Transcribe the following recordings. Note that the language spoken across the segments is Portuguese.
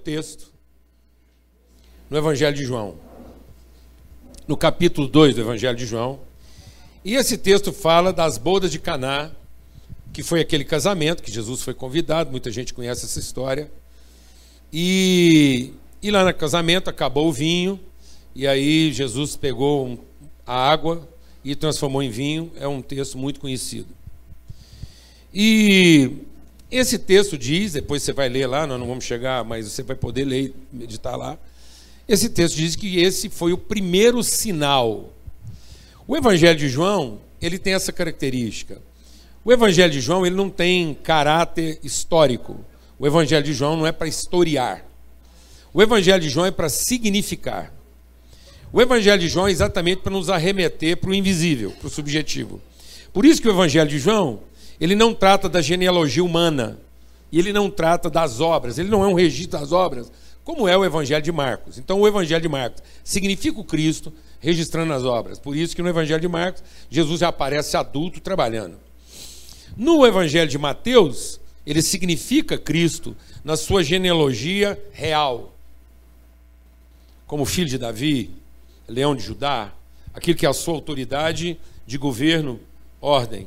texto no Evangelho de João, no capítulo 2 do Evangelho de João. E esse texto fala das bodas de Caná, que foi aquele casamento que Jesus foi convidado, muita gente conhece essa história. E, e lá no casamento acabou o vinho, e aí Jesus pegou a água e transformou em vinho, é um texto muito conhecido. E esse texto diz, depois você vai ler lá, nós não vamos chegar, mas você vai poder ler e meditar lá. Esse texto diz que esse foi o primeiro sinal. O Evangelho de João, ele tem essa característica. O Evangelho de João, ele não tem caráter histórico. O Evangelho de João não é para historiar. O Evangelho de João é para significar. O Evangelho de João é exatamente para nos arremeter para o invisível, para o subjetivo. Por isso que o Evangelho de João, ele não trata da genealogia humana, e ele não trata das obras, ele não é um registro das obras, como é o Evangelho de Marcos. Então, o Evangelho de Marcos significa o Cristo registrando as obras. Por isso que no Evangelho de Marcos, Jesus já aparece adulto trabalhando. No Evangelho de Mateus, ele significa Cristo na sua genealogia real. Como filho de Davi, leão de Judá, aquele que é a sua autoridade de governo, ordem.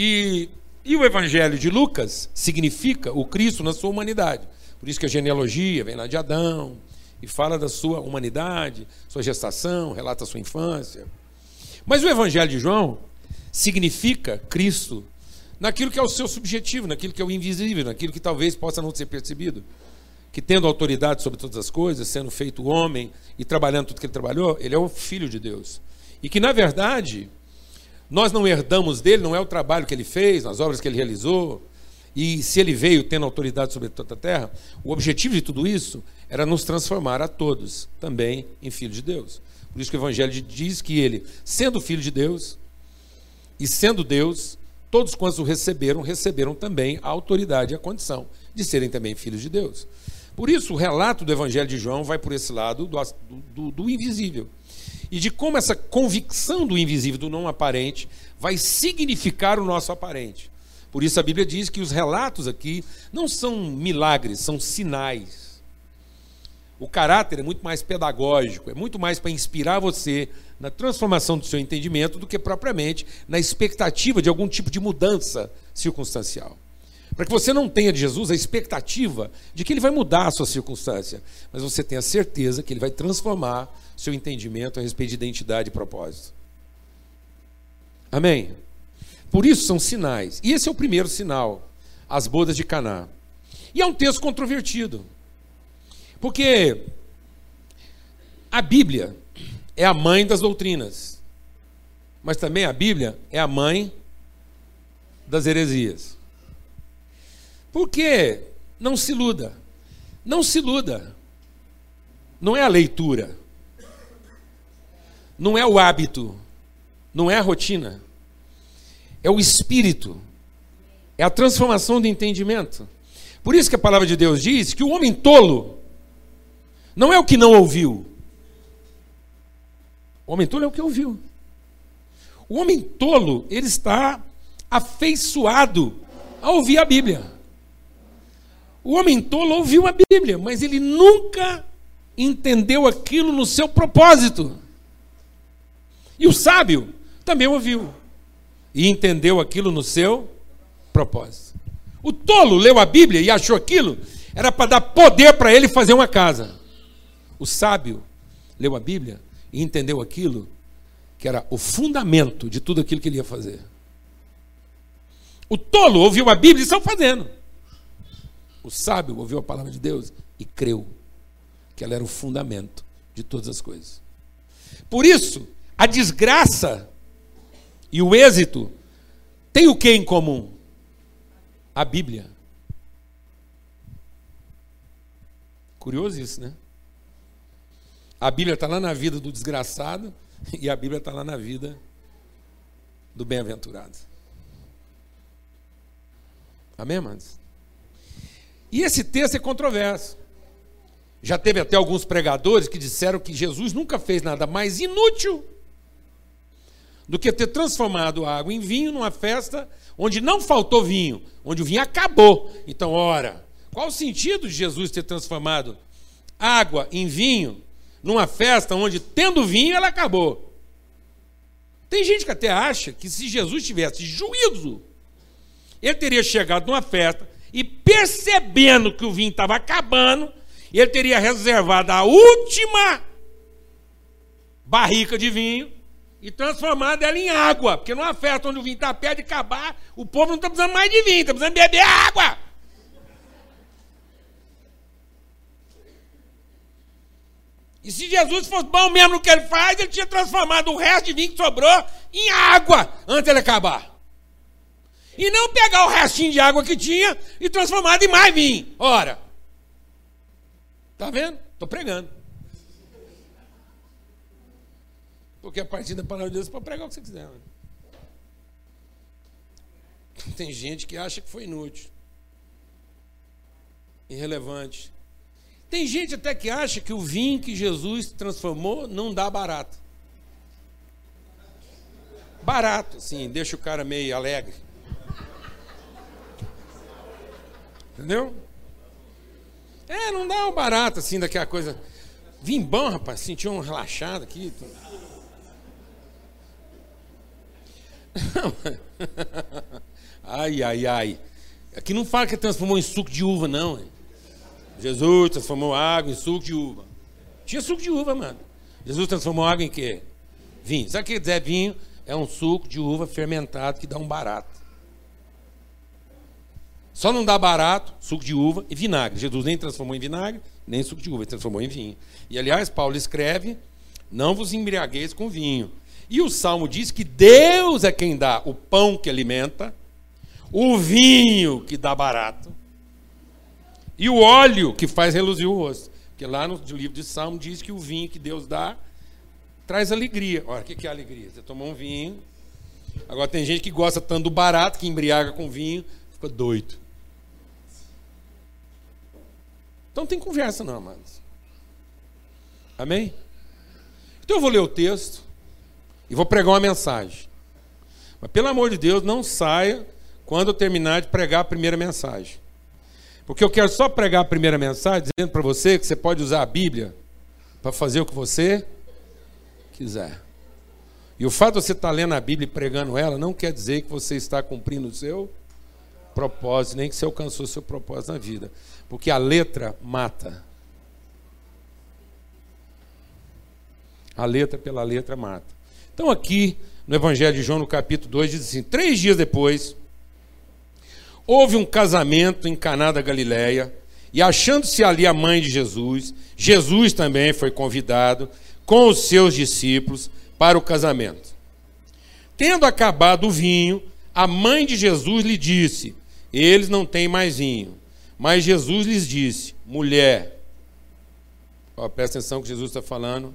E, e o Evangelho de Lucas significa o Cristo na sua humanidade. Por isso que a genealogia vem lá de Adão e fala da sua humanidade, sua gestação, relata a sua infância. Mas o Evangelho de João significa Cristo naquilo que é o seu subjetivo, naquilo que é o invisível, naquilo que talvez possa não ser percebido. Que tendo autoridade sobre todas as coisas, sendo feito homem e trabalhando tudo que ele trabalhou, ele é o filho de Deus. E que, na verdade, nós não herdamos dele, não é o trabalho que ele fez, as obras que ele realizou, e se ele veio tendo autoridade sobre toda a terra, o objetivo de tudo isso era nos transformar a todos também em filhos de Deus. Por isso que o Evangelho diz que ele, sendo filho de Deus e sendo Deus, todos quantos o receberam, receberam também a autoridade e a condição de serem também filhos de Deus. Por isso, o relato do Evangelho de João vai por esse lado do, do, do invisível e de como essa convicção do invisível, do não aparente, vai significar o nosso aparente. Por isso a Bíblia diz que os relatos aqui não são milagres, são sinais. O caráter é muito mais pedagógico, é muito mais para inspirar você na transformação do seu entendimento do que propriamente na expectativa de algum tipo de mudança circunstancial. Para que você não tenha de Jesus a expectativa de que ele vai mudar a sua circunstância, mas você tenha certeza que ele vai transformar seu entendimento a respeito de identidade e propósito. Amém? Por isso são sinais. E esse é o primeiro sinal, as bodas de Caná. E é um texto controvertido. Porque a Bíblia é a mãe das doutrinas. Mas também a Bíblia é a mãe das heresias. Porque não se iluda. Não se iluda. Não é a leitura não é o hábito, não é a rotina, é o espírito, é a transformação do entendimento. Por isso que a palavra de Deus diz que o homem tolo não é o que não ouviu. O homem tolo é o que ouviu. O homem tolo, ele está afeiçoado a ouvir a Bíblia. O homem tolo ouviu a Bíblia, mas ele nunca entendeu aquilo no seu propósito. E o sábio também ouviu e entendeu aquilo no seu propósito. O tolo leu a Bíblia e achou aquilo era para dar poder para ele fazer uma casa. O sábio leu a Bíblia e entendeu aquilo que era o fundamento de tudo aquilo que ele ia fazer. O tolo ouviu a Bíblia e saiu fazendo. O sábio ouviu a palavra de Deus e creu que ela era o fundamento de todas as coisas. Por isso, a desgraça e o êxito têm o que em comum? A Bíblia. Curioso isso, né? A Bíblia está lá na vida do desgraçado e a Bíblia está lá na vida do bem-aventurado. Amém, amados? E esse texto é controverso. Já teve até alguns pregadores que disseram que Jesus nunca fez nada mais inútil do que ter transformado água em vinho numa festa onde não faltou vinho, onde o vinho acabou. Então, ora, Qual o sentido de Jesus ter transformado água em vinho numa festa onde, tendo vinho, ela acabou? Tem gente que até acha que se Jesus tivesse juízo, ele teria chegado numa festa e percebendo que o vinho estava acabando, ele teria reservado a última barrica de vinho e transformado ela em água. Porque numa festa onde o vinho está perto de acabar, o povo não está precisando mais de vinho, está precisando beber água. E se Jesus fosse bom mesmo no que ele faz, ele tinha transformado o resto de vinho que sobrou em água antes ele acabar. E não pegar o restinho de água que tinha e transformar em mais vinho. Ora. Tá vendo? Estou pregando. Porque a partir da palavra de Deus para pregar o que você quiser. Né? Tem gente que acha que foi inútil, irrelevante. Tem gente até que acha que o vinho que Jesus transformou não dá barato. Barato, sim, deixa o cara meio alegre. Entendeu? É, não dá um barato assim daquela coisa. Vim bom, rapaz, senti um relaxado aqui. ai, ai, ai. Aqui não fala que transformou em suco de uva, não. Jesus transformou água em suco de uva. Tinha suco de uva, mano. Jesus transformou água em quê? Vinho. Sabe o que dizer vinho? É um suco de uva fermentado que dá um barato. Só não dá barato suco de uva e vinagre. Jesus nem transformou em vinagre, nem suco de uva, ele transformou em vinho. E aliás, Paulo escreve: Não vos embriagueis com vinho. E o salmo diz que Deus é quem dá o pão que alimenta, o vinho que dá barato e o óleo que faz reluzir o rosto. Porque lá no livro de Salmo diz que o vinho que Deus dá traz alegria. Olha, o que é alegria? Você tomou um vinho. Agora tem gente que gosta tanto do barato, que embriaga com vinho, fica doido. Então não tem conversa não, amados. Amém? Então eu vou ler o texto e vou pregar uma mensagem. Mas pelo amor de Deus, não saia quando eu terminar de pregar a primeira mensagem. Porque eu quero só pregar a primeira mensagem dizendo para você que você pode usar a Bíblia para fazer o que você quiser. E o fato de você estar lendo a Bíblia e pregando ela não quer dizer que você está cumprindo o seu propósito, nem que você alcançou o seu propósito na vida. Porque a letra mata. A letra pela letra mata. Então, aqui no Evangelho de João, no capítulo 2, diz assim: três dias depois, houve um casamento em Caná da Galileia, e achando-se ali a mãe de Jesus, Jesus também foi convidado com os seus discípulos para o casamento. Tendo acabado o vinho, a mãe de Jesus lhe disse: Eles não têm mais vinho. Mas Jesus lhes disse: Mulher, ó, presta atenção que Jesus está falando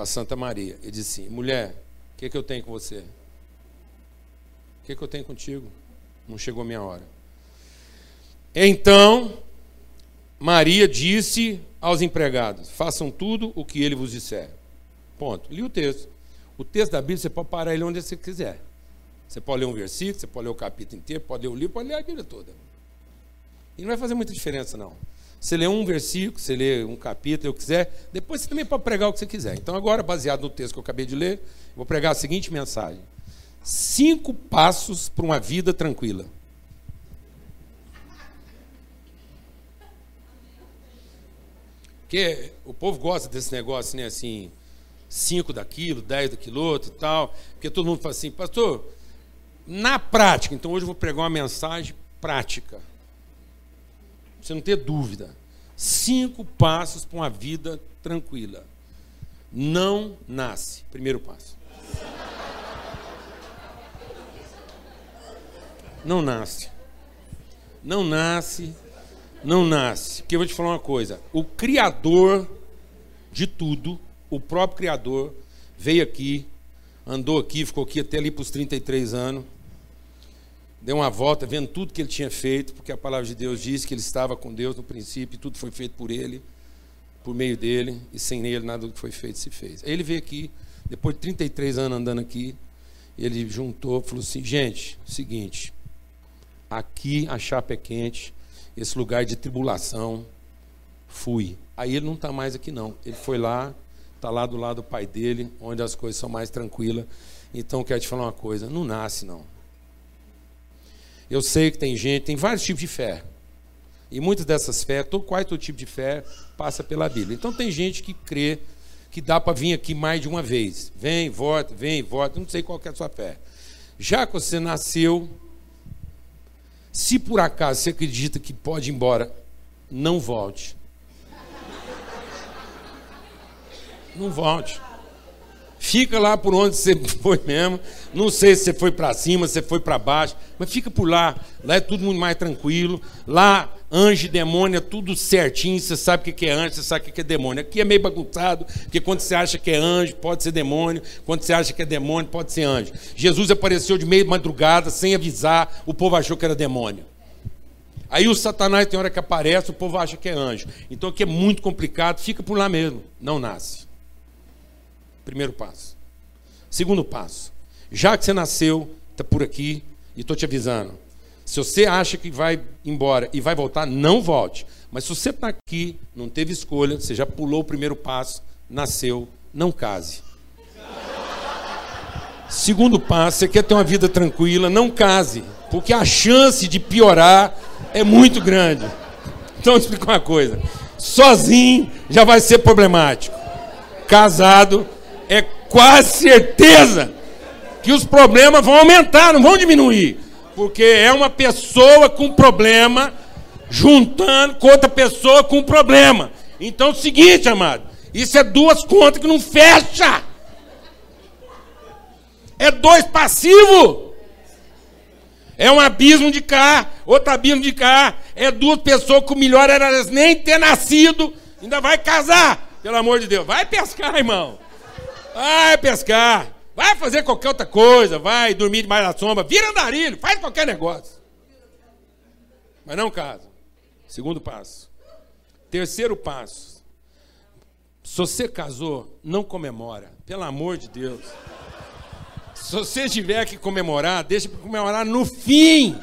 com a Santa Maria. Ele disse assim: Mulher, o que, que eu tenho com você? O que, que eu tenho contigo? Não chegou a minha hora. Então, Maria disse aos empregados: Façam tudo o que ele vos disser. Ponto. Li o texto. O texto da Bíblia você pode parar ele onde você quiser. Você pode ler um versículo, você pode ler o capítulo inteiro, pode ler o livro, pode ler a Bíblia toda. E não vai fazer muita diferença, não. Você lê um versículo, você lê um capítulo, eu quiser, depois você também pode pregar o que você quiser. Então, agora, baseado no texto que eu acabei de ler, vou pregar a seguinte mensagem: Cinco passos para uma vida tranquila. Porque o povo gosta desse negócio, né? Assim, cinco daquilo, dez daquilo outro e tal. Porque todo mundo fala assim, pastor, na prática, então hoje eu vou pregar uma mensagem prática. Você não ter dúvida. Cinco passos para uma vida tranquila. Não nasce. Primeiro passo. Não nasce. Não nasce. Não nasce. Porque eu vou te falar uma coisa: o Criador de tudo, o próprio Criador, veio aqui, andou aqui, ficou aqui até ali para os 33 anos, deu uma volta, vendo tudo que ele tinha feito, porque a palavra de Deus diz que ele estava com Deus no princípio, e tudo foi feito por ele, por meio dele, e sem ele nada do que foi feito se fez. Aí ele veio aqui, depois de 33 anos andando aqui, ele juntou, falou assim: gente, seguinte aqui a chapa é quente esse lugar de tribulação. Fui. Aí ele não está mais aqui, não. Ele foi lá, está lá do lado do pai dele, onde as coisas são mais tranquilas. Então, quero te falar uma coisa: não nasce, não. Eu sei que tem gente, tem vários tipos de fé. E muitas dessas fé, todo, qual é o tipo de fé, passa pela Bíblia. Então, tem gente que crê que dá para vir aqui mais de uma vez. Vem, volta, vem, volta. Não sei qual é a sua fé. Já que você nasceu, se por acaso você acredita que pode ir embora, não volte. Não volte. Fica lá por onde você foi mesmo. Não sei se você foi para cima, se você foi para baixo, mas fica por lá. Lá é tudo muito mais tranquilo. Lá, anjo e demônio é tudo certinho. Você sabe o que é anjo, você sabe o que é demônio. Aqui é meio bagunçado, porque quando você acha que é anjo, pode ser demônio. Quando você acha que é demônio, pode ser anjo. Jesus apareceu de meio madrugada, sem avisar, o povo achou que era demônio. Aí o Satanás tem hora que aparece, o povo acha que é anjo. Então aqui é muito complicado, fica por lá mesmo. Não nasce. Primeiro passo. Segundo passo. Já que você nasceu, está por aqui, e estou te avisando. Se você acha que vai embora e vai voltar, não volte. Mas se você está aqui, não teve escolha, você já pulou o primeiro passo, nasceu, não case. Segundo passo, você quer ter uma vida tranquila, não case, porque a chance de piorar é muito grande. Então, explico uma coisa: sozinho já vai ser problemático, casado é quase certeza que os problemas vão aumentar, não vão diminuir. Porque é uma pessoa com problema juntando com outra pessoa com problema. Então é o seguinte, amado, isso é duas contas que não fecha. É dois passivos. É um abismo de cá, outro abismo de cá. É duas pessoas que o melhor era nem ter nascido, ainda vai casar. Pelo amor de Deus, vai pescar, irmão. Vai pescar. Vai fazer qualquer outra coisa. Vai dormir debaixo da sombra. Vira andarilho. Faz qualquer negócio. Mas não casa. Segundo passo. Terceiro passo. Se você casou, não comemora. Pelo amor de Deus. Se você tiver que comemorar, deixa para comemorar no fim.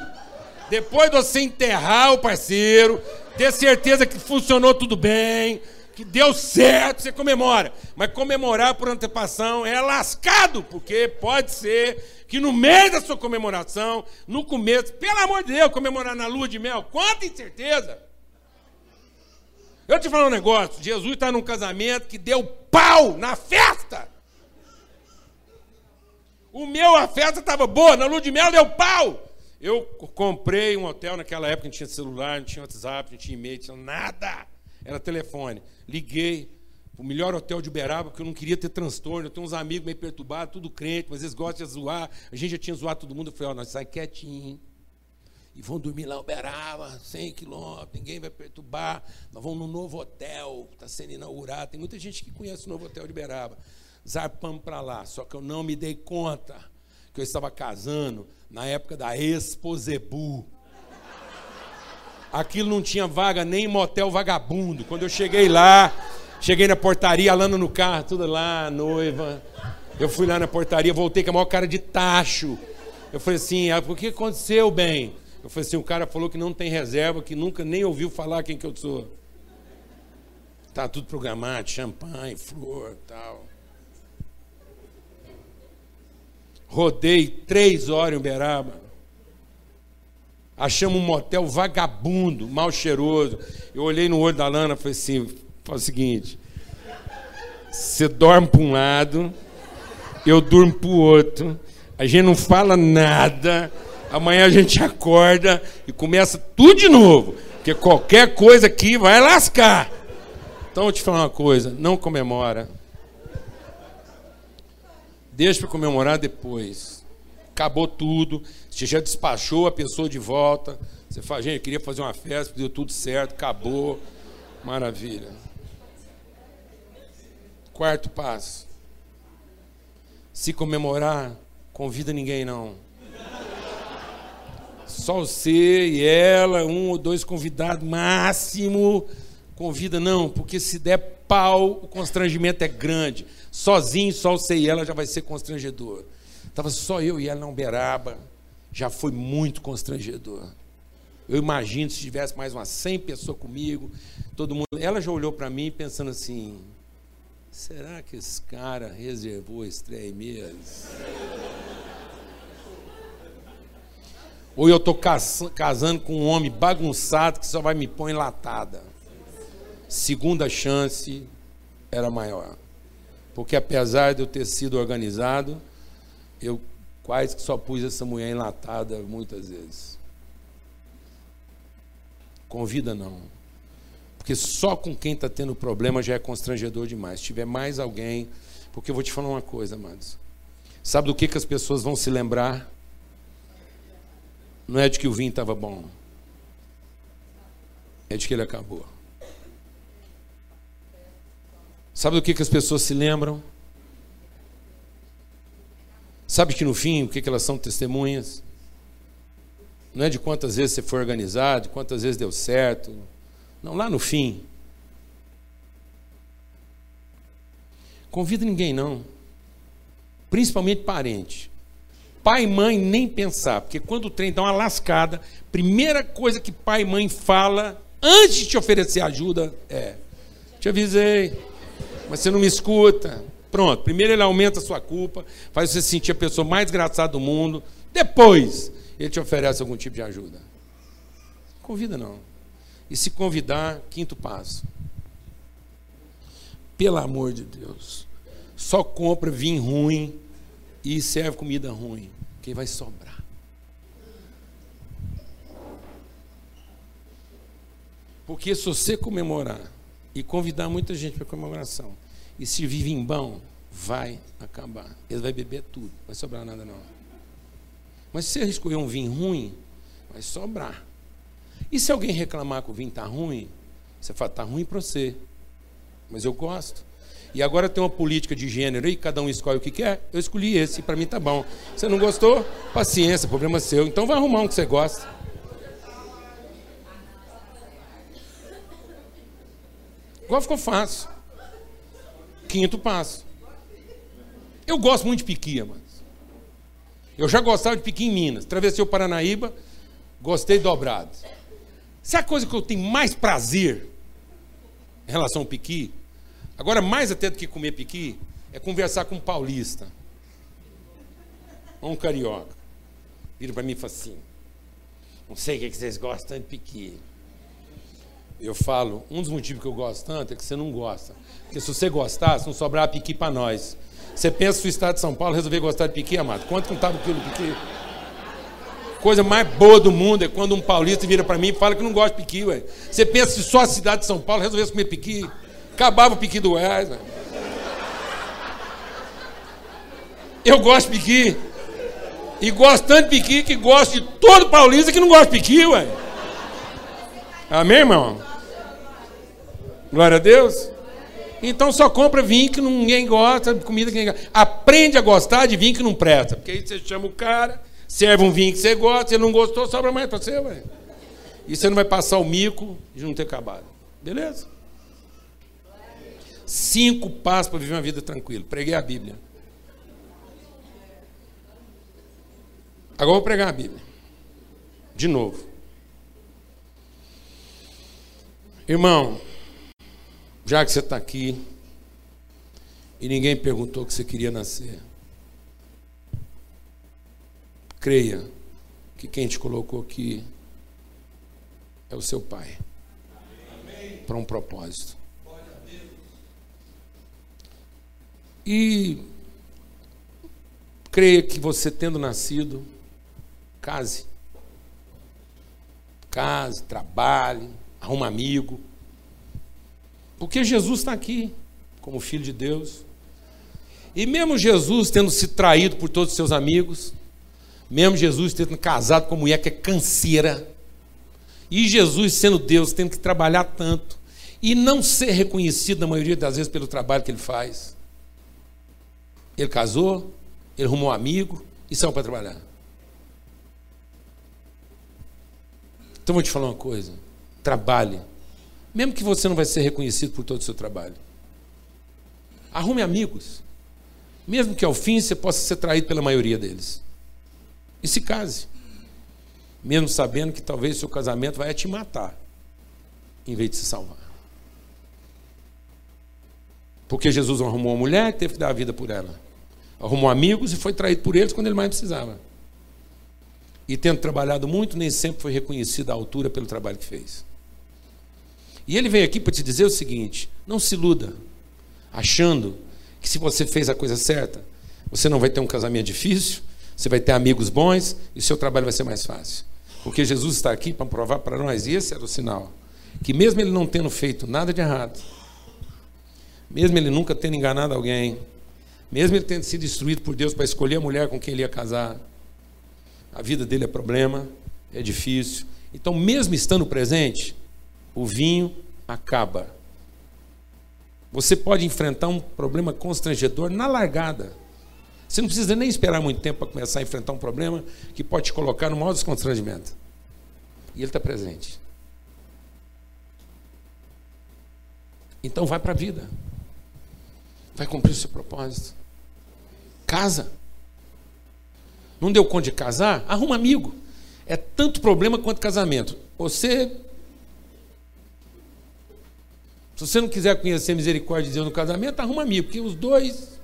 Depois de você enterrar o parceiro, ter certeza que funcionou tudo bem, que deu certo, você comemora. Mas comemorar por antecipação é lascado, porque pode ser que no meio da sua comemoração, no começo, pelo amor de Deus, comemorar na lua de mel, quanta incerteza! Eu te falo um negócio: Jesus está num casamento que deu pau na festa. O meu, a festa estava boa, na lua de mel deu pau. Eu comprei um hotel naquela época, não tinha celular, não tinha WhatsApp, não tinha e-mail, não tinha nada. Era telefone. Liguei o melhor hotel de Uberaba, porque eu não queria ter transtorno. Eu tenho uns amigos meio perturbados, tudo crente, mas eles gostam de zoar. A gente já tinha zoado todo mundo. Eu falei, ó, nós sai quietinho. E vão dormir lá em Uberaba, 100 quilômetros, ninguém vai perturbar. Nós vamos num novo hotel, está sendo inaugurado. Tem muita gente que conhece o novo hotel de Uberaba. Zarpamos para lá, só que eu não me dei conta que eu estava casando na época da Exposebu. Aquilo não tinha vaga nem em motel vagabundo. Quando eu cheguei lá, cheguei na portaria, Alana no carro, tudo lá, noiva. Eu fui lá na portaria, voltei com a maior cara de tacho. Eu falei assim, ah, o que aconteceu, bem? Eu falei assim, o cara falou que não tem reserva, que nunca nem ouviu falar quem que eu sou. Tá tudo programado, champanhe, flor, tal. Rodei três horas em Uberaba. Achamos um motel vagabundo, mal cheiroso. Eu olhei no olho da Lana e falei assim: faz o seguinte, você dorme para um lado, eu durmo para o outro, a gente não fala nada, amanhã a gente acorda e começa tudo de novo, porque qualquer coisa aqui vai lascar. Então, eu te falar uma coisa: não comemora. Deixa para comemorar depois acabou tudo, você já despachou a pessoa de volta. Você fala, gente, eu queria fazer uma festa, deu tudo certo, acabou. Maravilha. Quarto passo. Se comemorar, convida ninguém não. Só você e ela, um ou dois convidados máximo. Convida não, porque se der pau, o constrangimento é grande. Sozinho, só você e ela já vai ser constrangedor. Estava só eu e ela na Uberaba. Já foi muito constrangedor. Eu imagino se tivesse mais umas 100 pessoas comigo, todo mundo. Ela já olhou para mim pensando assim: será que esse cara reservou esse trem mesmo? Ou eu estou casando com um homem bagunçado que só vai me pôr enlatada. Segunda chance era maior. Porque apesar de eu ter sido organizado, eu quase que só pus essa mulher enlatada muitas vezes. Convida não. Porque só com quem está tendo problema já é constrangedor demais. Se tiver mais alguém. Porque eu vou te falar uma coisa, amados. Sabe do que, que as pessoas vão se lembrar? Não é de que o vinho estava bom. É de que ele acabou. Sabe do que, que as pessoas se lembram? Sabe que no fim, o que, que elas são testemunhas? Não é de quantas vezes você foi organizado, de quantas vezes deu certo. Não, lá no fim. Convida ninguém, não. Principalmente parente. Pai e mãe nem pensar, porque quando o trem dá uma lascada, primeira coisa que pai e mãe fala antes de te oferecer ajuda é: Te avisei, mas você não me escuta. Pronto, primeiro ele aumenta a sua culpa, faz você sentir a pessoa mais desgraçada do mundo. Depois, ele te oferece algum tipo de ajuda. Convida não. E se convidar, quinto passo. Pelo amor de Deus, só compra vinho ruim e serve comida ruim, que vai sobrar. Porque se você comemorar e convidar muita gente para comemoração e servir vinho bom, vai acabar. Ele vai beber tudo, não vai sobrar nada não. Mas se você escolher um vinho ruim, vai sobrar. E se alguém reclamar que o vinho está ruim, você fala, está ruim para você. Mas eu gosto. E agora tem uma política de gênero aí, cada um escolhe o que quer. Eu escolhi esse, para mim tá bom. Você não gostou? Paciência, problema seu. Então vai arrumar um que você gosta. Igual ficou fácil. Quinto passo. Eu gosto muito de piquia, mano. Eu já gostava de piqui em Minas. Travessei o Paranaíba, gostei dobrado. Se a coisa que eu tenho mais prazer em relação ao piqui, agora mais até do que comer piqui, é conversar com um paulista. Ou um carioca. Vira para mim e fala assim: Não sei o que vocês gostam de piqui. Eu falo, um dos motivos que eu gosto tanto é que você não gosta. Porque se você gostasse, não sobrava piqui para nós. Você pensa o estado de São Paulo resolver gostar de piqui, amado? Quanto que não estava o quilo de piqui? Coisa mais boa do mundo é quando um paulista vira para mim e fala que não gosta de piqui, ué. Você pensa se só a cidade de São Paulo resolvesse comer piqui? Acabava o piqui do Goiás, ué. Eu gosto de piqui. E gosto tanto de piqui que gosto de todo paulista que não gosta de piqui, ué. Amém, irmão? Glória a Deus. Então só compra vinho que ninguém gosta, comida que ninguém gosta. Aprende a gostar de vinho que não presta. Porque aí você chama o cara, serve um vinho que você gosta, você não gostou, sobra mais para você, ué. E você não vai passar o mico de não ter acabado. Beleza? Cinco passos para viver uma vida tranquila. Preguei a Bíblia. Agora vou pregar a Bíblia. De novo. Irmão, já que você está aqui e ninguém perguntou que você queria nascer, creia que quem te colocou aqui é o seu Pai para um propósito. E creia que você tendo nascido, case. Case, trabalhe, arruma amigo, porque Jesus está aqui, como Filho de Deus. E mesmo Jesus tendo se traído por todos os seus amigos, mesmo Jesus tendo casado com uma mulher que é canseira, e Jesus sendo Deus, tendo que trabalhar tanto, e não ser reconhecido na maioria das vezes pelo trabalho que ele faz. Ele casou, ele arrumou um amigo e saiu para trabalhar. Então vou te falar uma coisa: trabalhe mesmo que você não vai ser reconhecido por todo o seu trabalho. Arrume amigos, mesmo que ao fim você possa ser traído pela maioria deles. E se case. mesmo sabendo que talvez seu casamento vai te matar, em vez de se salvar. Porque Jesus arrumou uma mulher que teve que dar a vida por ela. Arrumou amigos e foi traído por eles quando ele mais precisava. E tendo trabalhado muito, nem sempre foi reconhecido à altura pelo trabalho que fez. E ele veio aqui para te dizer o seguinte: não se iluda, achando que se você fez a coisa certa, você não vai ter um casamento difícil, você vai ter amigos bons e seu trabalho vai ser mais fácil. Porque Jesus está aqui para provar para nós, e esse era o sinal, que mesmo ele não tendo feito nada de errado, mesmo ele nunca tendo enganado alguém, mesmo ele tendo sido instruído por Deus para escolher a mulher com quem ele ia casar, a vida dele é problema, é difícil. Então, mesmo estando presente, o vinho acaba. Você pode enfrentar um problema constrangedor na largada. Você não precisa nem esperar muito tempo para começar a enfrentar um problema que pode te colocar no maior desconstrangimento. E ele está presente. Então vai para a vida. Vai cumprir o seu propósito. Casa. Não deu conta de casar? Arruma amigo. É tanto problema quanto casamento. Você. Se você não quiser conhecer misericórdia de Deus no casamento, arruma amigo, porque os dois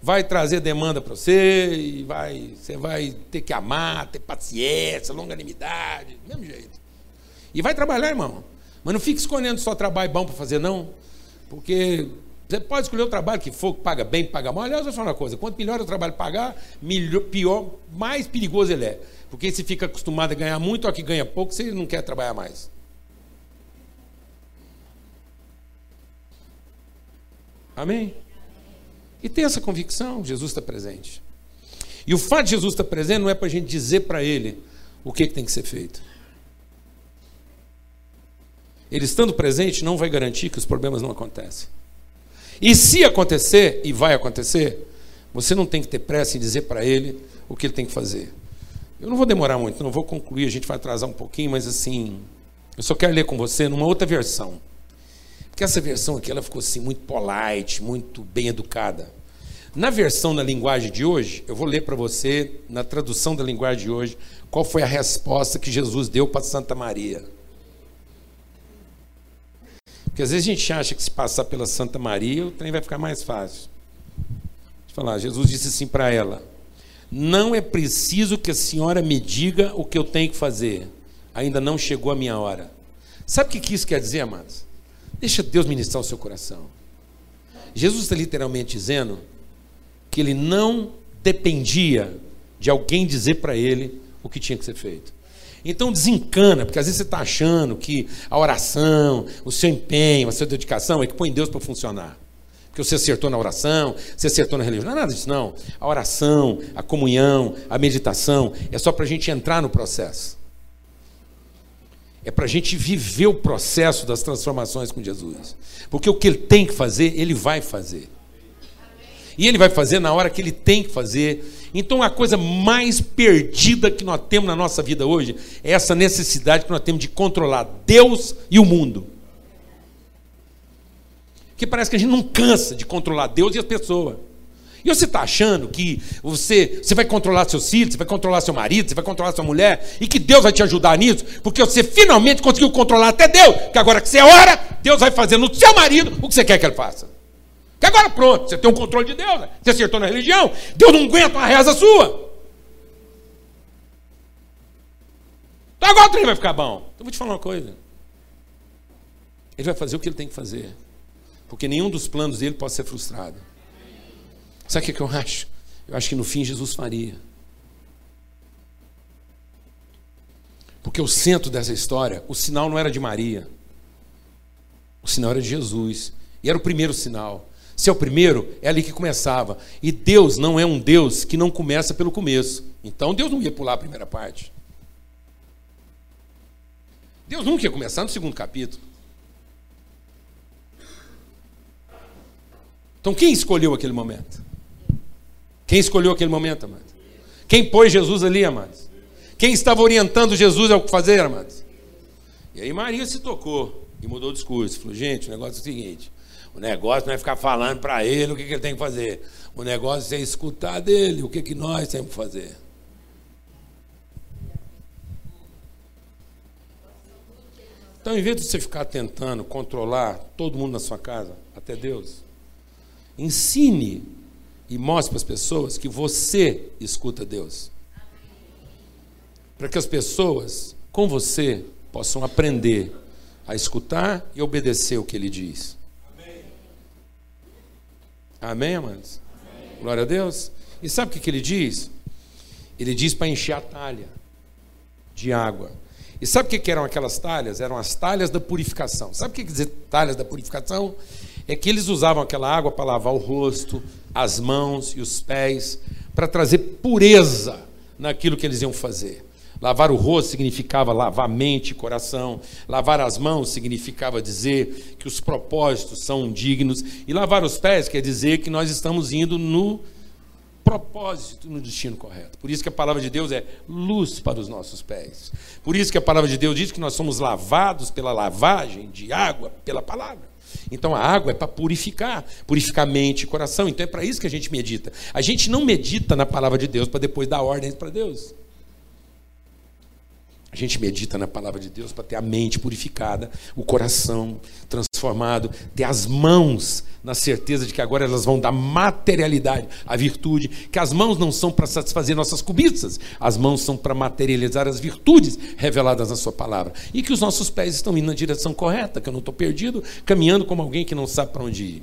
vai trazer demanda para você e vai, você vai ter que amar, ter paciência, longanimidade, do mesmo jeito. E vai trabalhar, irmão. Mas não fique escolhendo só trabalho bom para fazer, não. Porque você pode escolher o trabalho que for, que paga bem, paga mal. Aliás, eu vou falar uma coisa: quanto melhor o trabalho pagar, melhor, pior, mais perigoso ele é. Porque se fica acostumado a ganhar muito ou que ganha pouco, você não quer trabalhar mais. Amém? E tem essa convicção: Jesus está presente. E o fato de Jesus estar presente não é para a gente dizer para ele o que, que tem que ser feito. Ele estando presente não vai garantir que os problemas não acontecem. E se acontecer, e vai acontecer, você não tem que ter pressa em dizer para ele o que ele tem que fazer. Eu não vou demorar muito, não vou concluir, a gente vai atrasar um pouquinho, mas assim, eu só quero ler com você numa outra versão. Porque essa versão aqui ela ficou assim muito polite, muito bem educada. Na versão na linguagem de hoje, eu vou ler para você, na tradução da linguagem de hoje, qual foi a resposta que Jesus deu para Santa Maria. Porque às vezes a gente acha que se passar pela Santa Maria, o trem vai ficar mais fácil. Deixa eu falar, Jesus disse assim para ela: Não é preciso que a senhora me diga o que eu tenho que fazer. Ainda não chegou a minha hora. Sabe o que isso quer dizer, amados? Deixa Deus ministrar o seu coração. Jesus está literalmente dizendo que ele não dependia de alguém dizer para ele o que tinha que ser feito. Então desencana, porque às vezes você está achando que a oração, o seu empenho, a sua dedicação é que põe Deus para funcionar. Porque você acertou na oração, você acertou na religião. Não é nada disso, não. A oração, a comunhão, a meditação é só para a gente entrar no processo. É para a gente viver o processo das transformações com Jesus. Porque o que ele tem que fazer, ele vai fazer. E ele vai fazer na hora que ele tem que fazer. Então a coisa mais perdida que nós temos na nossa vida hoje é essa necessidade que nós temos de controlar Deus e o mundo. Que parece que a gente não cansa de controlar Deus e as pessoas. E você está achando que você, você vai controlar seus filhos, você vai controlar seu marido, você vai controlar sua mulher, e que Deus vai te ajudar nisso, porque você finalmente conseguiu controlar até Deus, que agora que você ora, Deus vai fazer no seu marido o que você quer que ele faça. Que agora pronto, você tem o um controle de Deus, né? você acertou na religião, Deus não aguenta uma reza sua. Então agora o trem vai ficar bom. Então vou te falar uma coisa. Ele vai fazer o que ele tem que fazer. Porque nenhum dos planos dele pode ser frustrado. Sabe o que, que eu acho? Eu acho que no fim Jesus faria. Porque o centro dessa história, o sinal não era de Maria. O sinal era de Jesus. E era o primeiro sinal. Se é o primeiro, é ali que começava. E Deus não é um Deus que não começa pelo começo. Então Deus não ia pular a primeira parte. Deus nunca ia começar no segundo capítulo. Então quem escolheu aquele momento? Quem escolheu aquele momento, amados? Quem pôs Jesus ali, amados? Quem estava orientando Jesus ao que fazer, amados? E aí Maria se tocou e mudou o discurso. Falou, gente, o negócio é o seguinte: o negócio não é ficar falando para ele o que, que, ele tem que fazer. O negócio é escutar dele o que, que nós temos que fazer. Então, em vez de você ficar tentando controlar todo mundo na sua casa, até Deus, ensine e mostre para as pessoas que você escuta Deus. Para que as pessoas, com você, possam aprender a escutar e obedecer o que ele diz. Amém, Amém amados? Amém. Glória a Deus. E sabe o que, ele diz? Ele diz para encher a talha de água. E sabe o que eram aquelas talhas? Eram as talhas da purificação. Sabe o que quer dizer talhas da purificação? É que eles usavam aquela água para lavar o rosto, as mãos e os pés, para trazer pureza naquilo que eles iam fazer. Lavar o rosto significava lavar mente e coração. Lavar as mãos significava dizer que os propósitos são dignos. E lavar os pés quer dizer que nós estamos indo no propósito, no destino correto. Por isso que a palavra de Deus é luz para os nossos pés. Por isso que a palavra de Deus diz que nós somos lavados pela lavagem de água, pela palavra. Então a água é para purificar, purificar mente e coração. Então é para isso que a gente medita. A gente não medita na palavra de Deus para depois dar ordens para Deus. A gente medita na palavra de Deus para ter a mente purificada, o coração transformado, ter as mãos na certeza de que agora elas vão dar materialidade à virtude, que as mãos não são para satisfazer nossas cobiças, as mãos são para materializar as virtudes reveladas na Sua palavra. E que os nossos pés estão indo na direção correta, que eu não estou perdido, caminhando como alguém que não sabe para onde ir.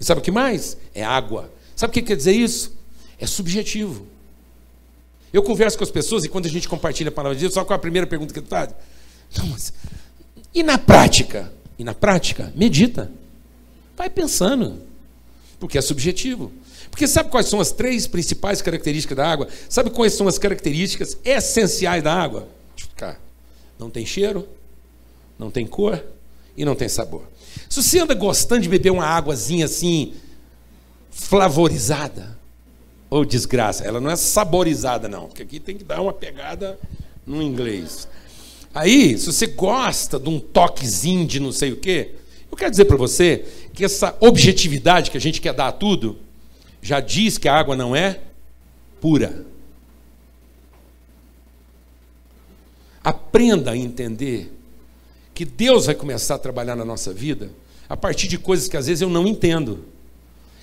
E sabe o que mais? É água. Sabe o que quer dizer isso? É subjetivo. Eu converso com as pessoas e quando a gente compartilha a palavra de Deus, só com a primeira pergunta que tu faz. Não, mas, e na prática? E na prática, medita. Vai pensando. Porque é subjetivo. Porque sabe quais são as três principais características da água? Sabe quais são as características essenciais da água? Não tem cheiro, não tem cor e não tem sabor. Se você anda gostando de beber uma águazinha assim, flavorizada, ou desgraça. Ela não é saborizada, não, porque aqui tem que dar uma pegada no inglês. Aí, se você gosta de um toquezinho de não sei o quê, eu quero dizer para você que essa objetividade que a gente quer dar a tudo já diz que a água não é pura. Aprenda a entender que Deus vai começar a trabalhar na nossa vida a partir de coisas que às vezes eu não entendo,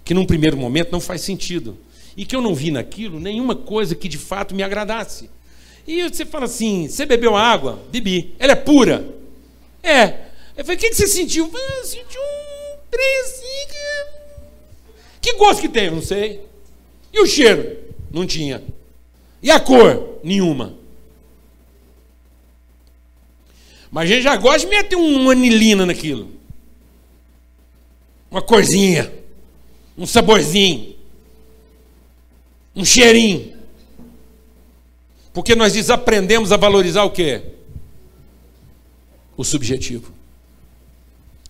que num primeiro momento não faz sentido e que eu não vi naquilo nenhuma coisa que de fato me agradasse. E você fala assim: você bebeu água? Bebi. Ela é pura? É. Eu falei: o que, você sentiu? Eu senti um trezinho. Que... que gosto que tem? Não sei. E o cheiro? Não tinha. E a cor? Nenhuma. Mas a gente já gosta de meter uma anilina naquilo. Uma corzinha. Um saborzinho um cheirinho. Porque nós desaprendemos a valorizar o quê? O subjetivo.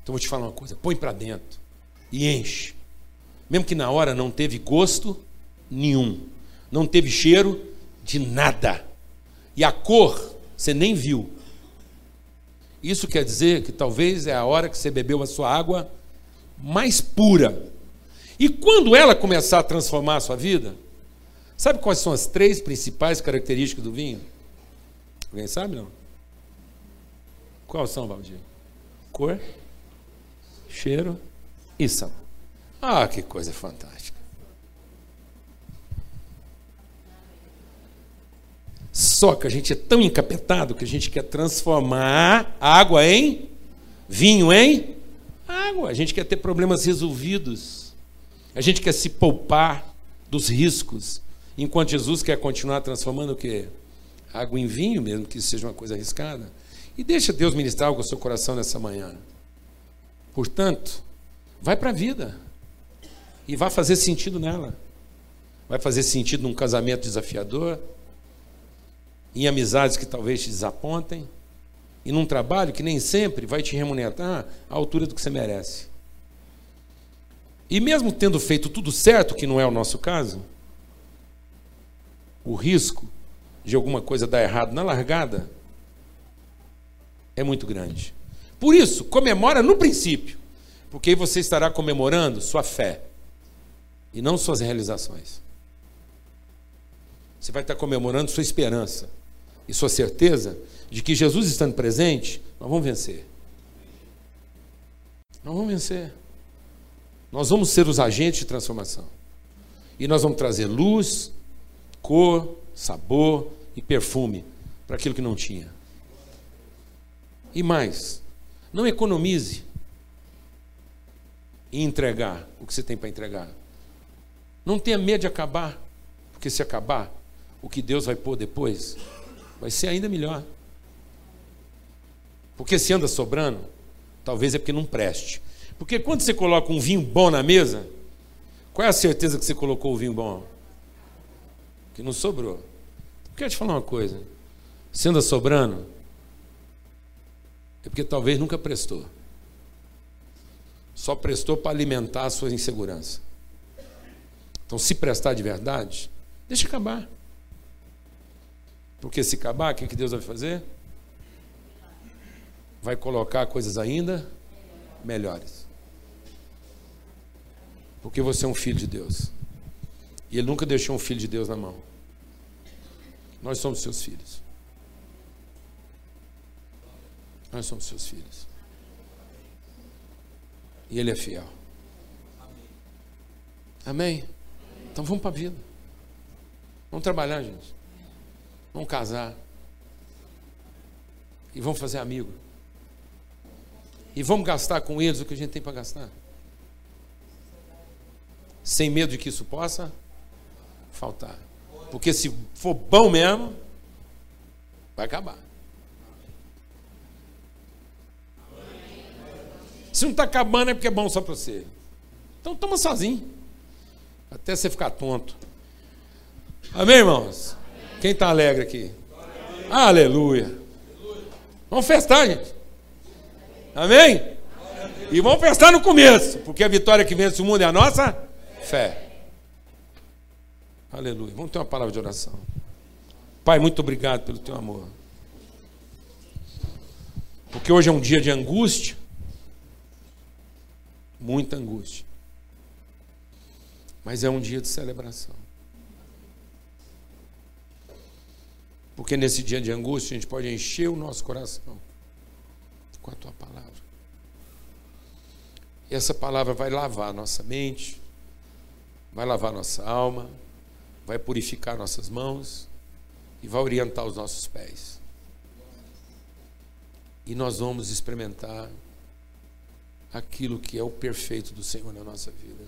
Então vou te falar uma coisa, põe para dentro e enche. Mesmo que na hora não teve gosto nenhum, não teve cheiro de nada. E a cor você nem viu. Isso quer dizer que talvez é a hora que você bebeu a sua água mais pura. E quando ela começar a transformar a sua vida, Sabe quais são as três principais características do vinho? Alguém sabe não? Quais são, Valdir? Cor, cheiro e sabor. Ah, que coisa fantástica. Só que a gente é tão encapetado que a gente quer transformar água em vinho em água. A gente quer ter problemas resolvidos. A gente quer se poupar dos riscos. Enquanto Jesus quer continuar transformando o quê? Água em vinho, mesmo que isso seja uma coisa arriscada. E deixa Deus ministrar algo ao seu coração nessa manhã. Portanto, vai para a vida. E vai fazer sentido nela. Vai fazer sentido num casamento desafiador, em amizades que talvez te desapontem, e num trabalho que nem sempre vai te remunerar à altura do que você merece. E mesmo tendo feito tudo certo, que não é o nosso caso, o risco de alguma coisa dar errado na largada é muito grande. Por isso, comemora no princípio, porque aí você estará comemorando sua fé e não suas realizações. Você vai estar comemorando sua esperança e sua certeza de que Jesus estando presente, Nós vamos vencer. Nós vamos vencer. Nós vamos ser os agentes de transformação. E nós vamos trazer luz, cor, sabor e perfume para aquilo que não tinha. E mais, não economize em entregar o que você tem para entregar. Não tenha medo de acabar, porque se acabar, o que Deus vai pôr depois vai ser ainda melhor. Porque se anda sobrando, talvez é porque não preste. Porque quando você coloca um vinho bom na mesa, qual é a certeza que você colocou o vinho bom? Que não sobrou. Quero te falar uma coisa. Se anda sobrando, é porque talvez nunca prestou. Só prestou para alimentar a sua insegurança. Então, se prestar de verdade, deixa acabar. Porque se acabar, o que Deus vai fazer? Vai colocar coisas ainda melhores. Porque você é um filho de Deus. E Ele nunca deixou um filho de Deus na mão. Nós somos seus filhos. Nós somos seus filhos. E Ele é fiel. Amém? Então vamos para a vida. Vamos trabalhar, gente. Vamos casar. E vamos fazer amigo. E vamos gastar com eles o que a gente tem para gastar. Sem medo de que isso possa faltar. Porque se for bom mesmo, vai acabar. Se não está acabando é porque é bom só para você. Então toma sozinho. Até você ficar tonto. Amém, irmãos? Quem está alegre aqui? Aleluia. Vamos festar, gente. Amém? E vamos festar no começo, porque a vitória que vence o mundo é a nossa fé. Aleluia. Vamos ter uma palavra de oração. Pai, muito obrigado pelo teu amor. Porque hoje é um dia de angústia, muita angústia. Mas é um dia de celebração. Porque nesse dia de angústia a gente pode encher o nosso coração com a tua palavra. E essa palavra vai lavar nossa mente, vai lavar nossa alma, vai purificar nossas mãos e vai orientar os nossos pés. E nós vamos experimentar aquilo que é o perfeito do Senhor na nossa vida.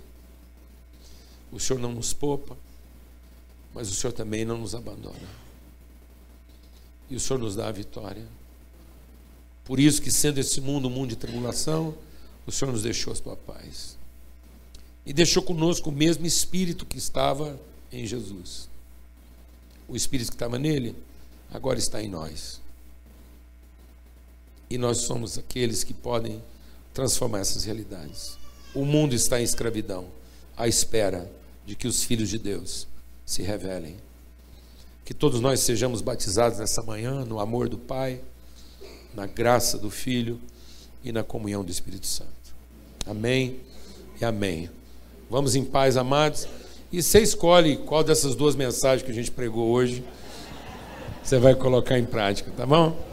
O Senhor não nos poupa, mas o Senhor também não nos abandona. E o Senhor nos dá a vitória. Por isso que sendo esse mundo um mundo de tribulação, o Senhor nos deixou a sua paz. E deixou conosco o mesmo espírito que estava em Jesus. O Espírito que estava nele, agora está em nós. E nós somos aqueles que podem transformar essas realidades. O mundo está em escravidão, à espera de que os filhos de Deus se revelem. Que todos nós sejamos batizados nessa manhã no amor do Pai, na graça do Filho e na comunhão do Espírito Santo. Amém e amém. Vamos em paz, amados. E você escolhe qual dessas duas mensagens que a gente pregou hoje você vai colocar em prática, tá bom?